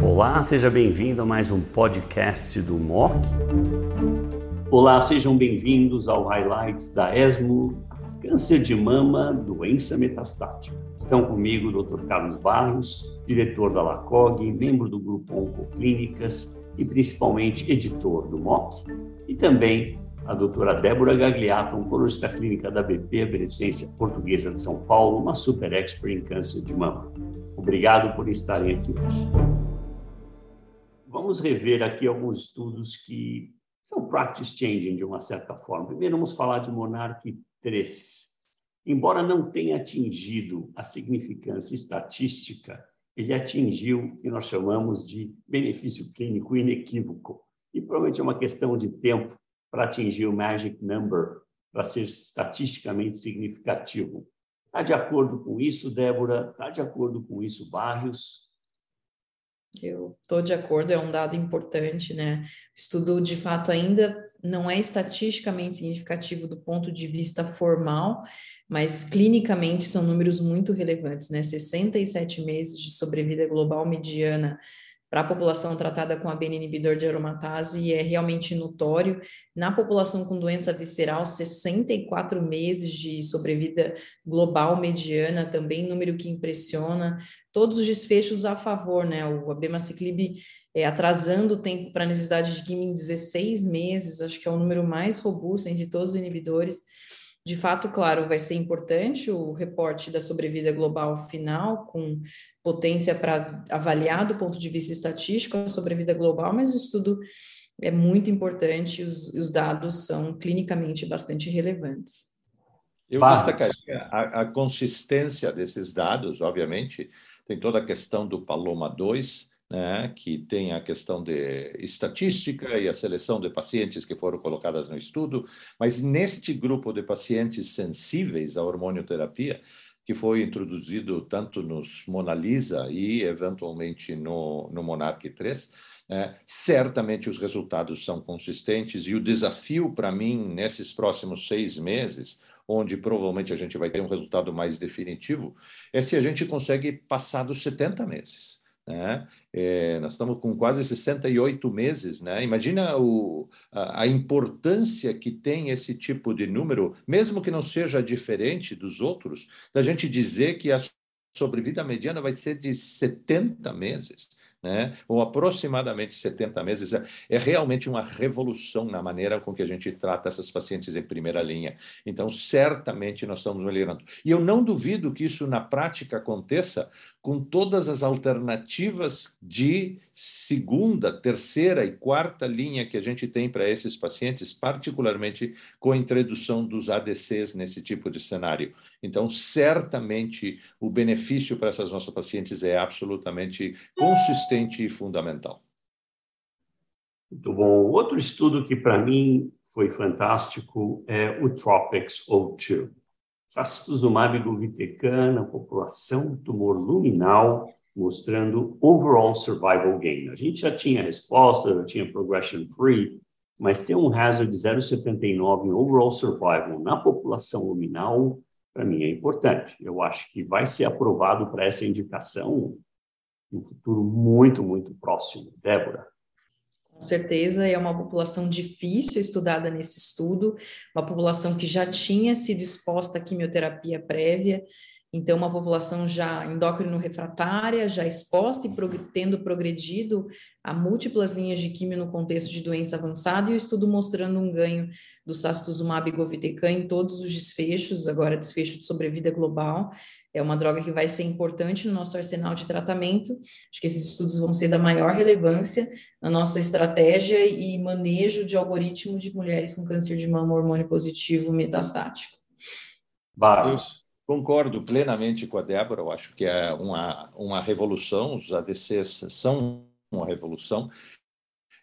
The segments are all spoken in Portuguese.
Olá, seja bem-vindo a mais um podcast do MOC. Olá, sejam bem-vindos ao Highlights da ESMO, Câncer de Mama, Doença Metastática. Estão comigo o Dr. Carlos Barros, diretor da LACOG, membro do grupo Oncoclínicas e principalmente editor do MOC, e também a doutora Débora Gagliato, oncologista clínica da BP, Beneficência Portuguesa de São Paulo, uma super expert em câncer de mama. Obrigado por estarem aqui hoje. Vamos rever aqui alguns estudos que são practice changing de uma certa forma. Primeiro vamos falar de Monarch 3. Embora não tenha atingido a significância estatística, ele atingiu o que nós chamamos de benefício clínico inequívoco. E provavelmente é uma questão de tempo para atingir o magic number, para ser estatisticamente significativo. Está de acordo com isso, Débora? Está de acordo com isso, Barrios? Eu estou de acordo, é um dado importante, né? O estudo, de fato, ainda não é estatisticamente significativo do ponto de vista formal, mas clinicamente são números muito relevantes, né? 67 meses de sobrevida global mediana para a população tratada com a inibidor de aromatase é realmente notório. Na população com doença visceral, 64 meses de sobrevida global mediana, também número que impressiona. Todos os desfechos a favor, né? O abemaciclib é, atrasando o tempo para necessidade de quimio em 16 meses, acho que é o número mais robusto entre todos os inibidores. De fato, claro, vai ser importante o reporte da sobrevida global final, com potência para avaliar do ponto de vista estatístico a sobrevida global, mas o estudo é muito importante, os, os dados são clinicamente bastante relevantes. Eu destacaria a, a consistência desses dados, obviamente, tem toda a questão do Paloma 2, né, que tem a questão de estatística e a seleção de pacientes que foram colocadas no estudo, mas neste grupo de pacientes sensíveis à hormonioterapia, que foi introduzido tanto nos Mona Lisa e eventualmente no, no Monarch 3, é, certamente os resultados são consistentes e o desafio para mim nesses próximos seis meses, onde provavelmente a gente vai ter um resultado mais definitivo, é se a gente consegue passar dos 70 meses. Né? É, nós estamos com quase 68 meses. Né? Imagina o, a, a, importância que tem esse tipo de número, mesmo que não seja diferente dos outros, da gente dizer que a sobrevida mediana vai ser de 70 meses né? ou aproximadamente 70 meses, é, é realmente uma revolução na maneira com que a gente trata essas pacientes em primeira linha. Então, certamente nós estamos melhorando. E eu não duvido que isso na prática aconteça com todas as alternativas de segunda, terceira e quarta linha que a gente tem para esses pacientes, particularmente com a introdução dos ADCs nesse tipo de cenário. Então, certamente, o benefício para essas nossas pacientes é absolutamente consistente e fundamental. Muito bom. Outro estudo que, para mim, foi fantástico é o TROPICS O2. Sacituzumab govitecan na população tumor luminal, mostrando overall survival gain. A gente já tinha resposta, já tinha progression free, mas ter um hazard de 0,79 em overall survival na população luminal para mim é importante. Eu acho que vai ser aprovado para essa indicação no futuro muito, muito próximo. Débora. Com certeza, é uma população difícil estudada nesse estudo, uma população que já tinha sido exposta à quimioterapia prévia então, uma população já endócrino refratária, já exposta e prog tendo progredido a múltiplas linhas de quimio no contexto de doença avançada, e o estudo mostrando um ganho do sacituzumab govitecan em todos os desfechos, agora desfecho de sobrevida global, é uma droga que vai ser importante no nosso arsenal de tratamento. Acho que esses estudos vão ser da maior relevância na nossa estratégia e manejo de algoritmo de mulheres com câncer de mama hormônio positivo metastático. Vários. Concordo plenamente com a Débora, eu acho que é uma, uma revolução, os ADCs são uma revolução,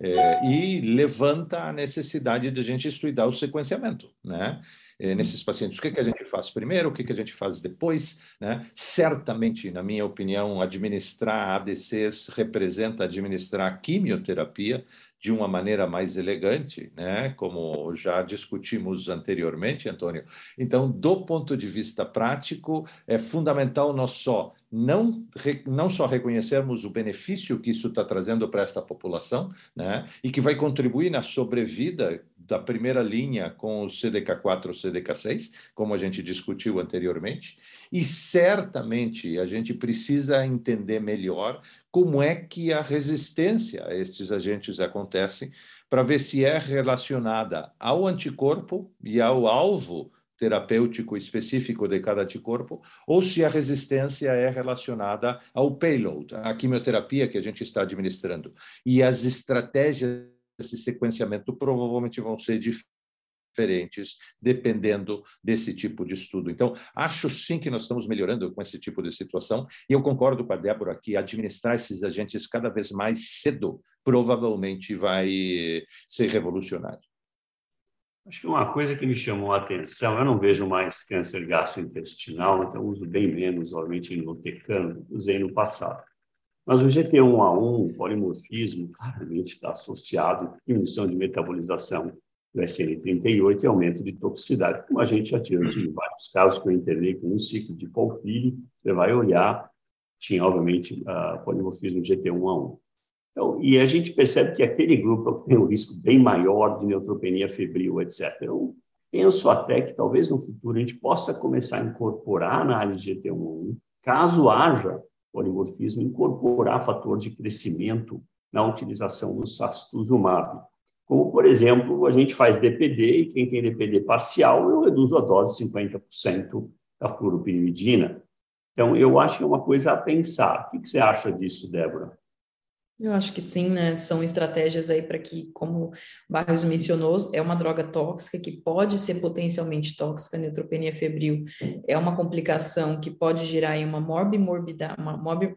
é, e levanta a necessidade de a gente estudar o sequenciamento, né? eh, nesses pacientes. O que, que a gente faz primeiro, o que, que a gente faz depois? Né? Certamente, na minha opinião, administrar ADCs representa administrar quimioterapia, de uma maneira mais elegante, né? como já discutimos anteriormente, Antônio. Então, do ponto de vista prático, é fundamental nós só não, não só reconhecermos o benefício que isso está trazendo para esta população, né? e que vai contribuir na sobrevida da primeira linha com o CDK4 ou CDK6, como a gente discutiu anteriormente, e certamente a gente precisa entender melhor como é que a resistência a estes agentes acontece, para ver se é relacionada ao anticorpo e ao alvo terapêutico específico de cada anticorpo, ou se a resistência é relacionada ao payload, à quimioterapia que a gente está administrando. E as estratégias de sequenciamento provavelmente vão ser diferentes dependendo desse tipo de estudo. Então, acho sim que nós estamos melhorando com esse tipo de situação, e eu concordo com a Débora que administrar esses agentes cada vez mais cedo provavelmente vai ser revolucionário. Acho que uma coisa que me chamou a atenção, eu não vejo mais câncer gastrointestinal, então uso bem menos, obviamente, enlotecano, usei no passado. Mas o GT1A1, polimorfismo, claramente está associado à diminuição de metabolização do SN38 e aumento de toxicidade, como a gente já tinha em vários casos que eu internei com um ciclo de Polfili, você vai olhar, tinha obviamente uh, polimorfismo GT1 a 1. Então, e a gente percebe que aquele grupo tem um risco bem maior de neutropenia febril, etc. Eu penso até que talvez no futuro a gente possa começar a incorporar a análise de GT1 caso haja polimorfismo, incorporar fator de crescimento na utilização do sastuzumab. Como, por exemplo, a gente faz DPD e quem tem DPD parcial, eu reduzo a dose 50% da fluoropirimidina. Então, eu acho que é uma coisa a pensar. O que você acha disso, Débora? Eu acho que sim, né? São estratégias aí para que, como o Barros mencionou, é uma droga tóxica que pode ser potencialmente tóxica, neutropenia febril é uma complicação que pode gerar aí uma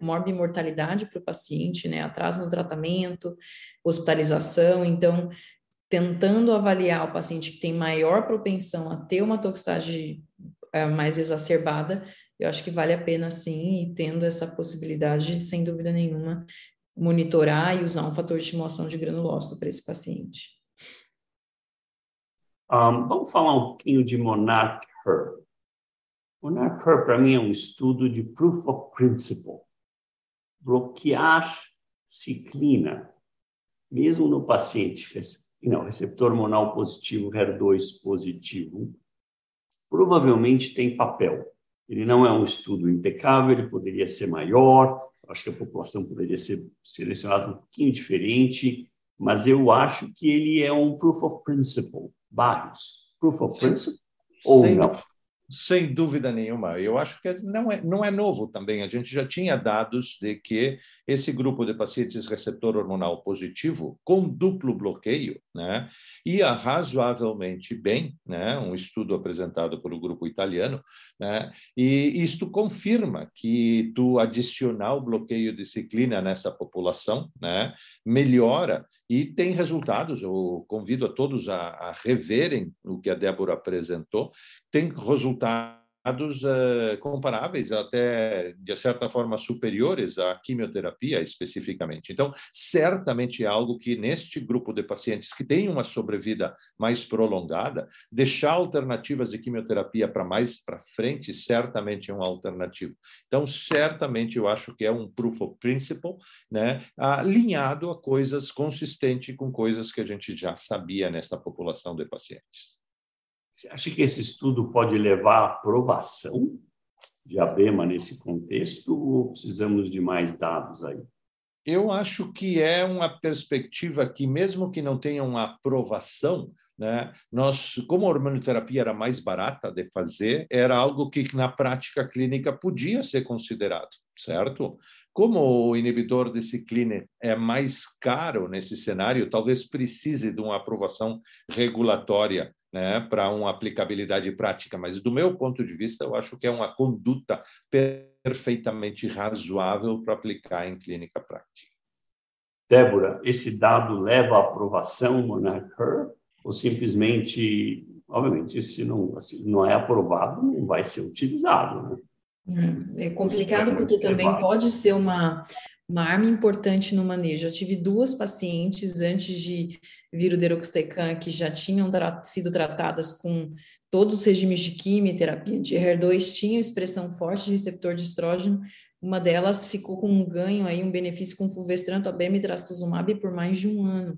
morbimortalidade para o paciente, né? Atraso no tratamento, hospitalização, então tentando avaliar o paciente que tem maior propensão a ter uma toxicidade é, mais exacerbada, eu acho que vale a pena sim, e tendo essa possibilidade, sem dúvida nenhuma, monitorar e usar um fator de estimulação de granulócito para esse paciente. Um, vamos falar um pouquinho de Monarch Her. Monarch Her, para mim, é um estudo de proof of principle. Bloquear ciclina, mesmo no paciente não, receptor hormonal positivo, HER2 positivo, provavelmente tem papel. Ele não é um estudo impecável, ele poderia ser maior, acho que a população poderia ser selecionada um pouquinho diferente, mas eu acho que ele é um proof of principle, Barros. Proof of principle ou Sem, não? Sem dúvida nenhuma. Eu acho que não é, não é novo também. A gente já tinha dados de que esse grupo de pacientes receptor hormonal positivo com duplo bloqueio né, ia razoavelmente bem, né, um estudo apresentado pelo grupo italiano, né, e isto confirma que tu adicionar o bloqueio de ciclina nessa população né, melhora e tem resultados. Eu convido a todos a, a reverem o que a Débora apresentou, tem resultados comparáveis, até de certa forma superiores à quimioterapia especificamente. Então, certamente é algo que neste grupo de pacientes que tem uma sobrevida mais prolongada, deixar alternativas de quimioterapia para mais para frente certamente é uma alternativa. Então, certamente eu acho que é um proof of principle, né, alinhado a coisas consistente com coisas que a gente já sabia nessa população de pacientes. Você acha que esse estudo pode levar à aprovação de ABEMA nesse contexto ou precisamos de mais dados aí? Eu acho que é uma perspectiva que, mesmo que não tenha uma aprovação, né, nós, como a hormonoterapia era mais barata de fazer, era algo que na prática clínica podia ser considerado, certo? Como o inibidor de ciclina é mais caro nesse cenário, talvez precise de uma aprovação regulatória né, para uma aplicabilidade prática, mas do meu ponto de vista, eu acho que é uma conduta perfeitamente razoável para aplicar em clínica prática. Débora, esse dado leva à aprovação Monarch Her ou simplesmente obviamente, se não, assim, não é aprovado, não vai ser utilizado. Né? Hum, é complicado porque também pode ser uma, uma arma importante no manejo. Eu tive duas pacientes antes de vir o Deroxtecan que já tinham tra sido tratadas com todos os regimes de quimioterapia anti-HER2, tinham expressão forte de receptor de estrógeno. Uma delas ficou com um ganho aí, um benefício com fulvestrant, abem trastuzumab por mais de um ano.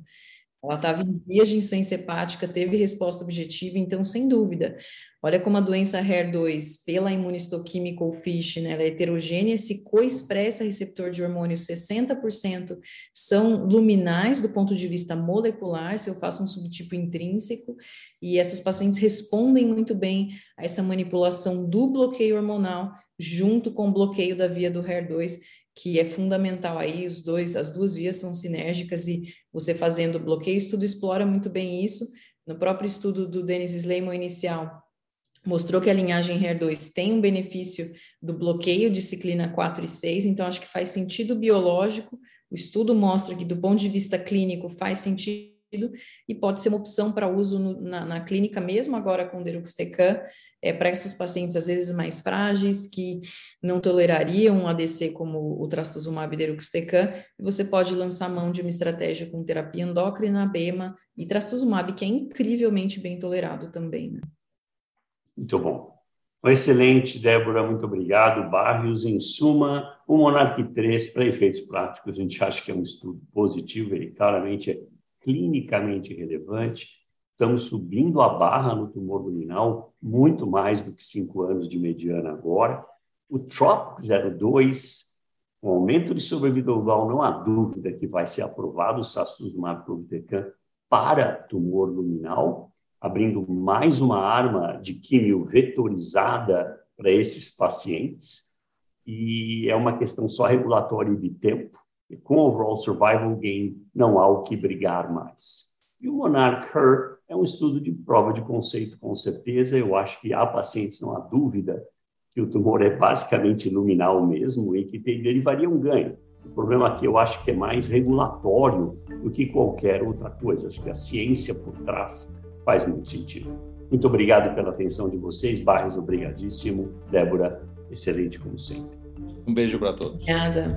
Ela estava em vias de insuficiência hepática, teve resposta objetiva, então, sem dúvida. Olha como a doença HER2, pela imunistoquímica ou FISH, né, ela é heterogênea, se coexpressa receptor de hormônio, 60% são luminais do ponto de vista molecular, se eu faço um subtipo intrínseco, e essas pacientes respondem muito bem a essa manipulação do bloqueio hormonal junto com o bloqueio da via do HER2, que é fundamental aí, os dois, as duas vias são sinérgicas e você fazendo bloqueio, o estudo explora muito bem isso. No próprio estudo do Dennis Sleiman inicial, mostrou que a linhagem HER2 tem um benefício do bloqueio de ciclina 4 e 6, então acho que faz sentido biológico. O estudo mostra que, do ponto de vista clínico, faz sentido e pode ser uma opção para uso no, na, na, clínica, mesmo agora com Deruxtecan, é, para essas pacientes às vezes mais frágeis, que não tolerariam um ADC como o trastuzumab e Deruxtecan, você pode lançar mão de uma estratégia com terapia endócrina, BEMA e trastuzumab, que é incrivelmente bem tolerado também. Né? Muito bom. Excelente, Débora, muito obrigado. Barrios, em suma, o Monarch 3, para efeitos práticos, a gente acha que é um estudo positivo, ele claramente é clinicamente relevante. Estamos subindo a barra no tumor luminal, muito mais do que cinco anos de mediana agora. O TROP 02, com aumento de sobrevida global, não há dúvida que vai ser aprovado o sastuzumab govitecan para tumor luminal, abrindo mais uma arma de químio vetorizada para esses pacientes. E é uma questão só regulatória de tempo e com o overall survival gain não há o que brigar mais. E o Monarch Her é um estudo de prova de conceito, com certeza. Eu acho que há pacientes, não há dúvida, que o tumor é basicamente luminal mesmo e que derivaria um ganho. O problema aqui eu acho que é mais regulatório do que qualquer outra coisa. Acho que a ciência por trás faz muito sentido. Muito obrigado pela atenção de vocês. Barros, obrigadíssimo. Débora, excelente como sempre. Um beijo para todos. Obrigada.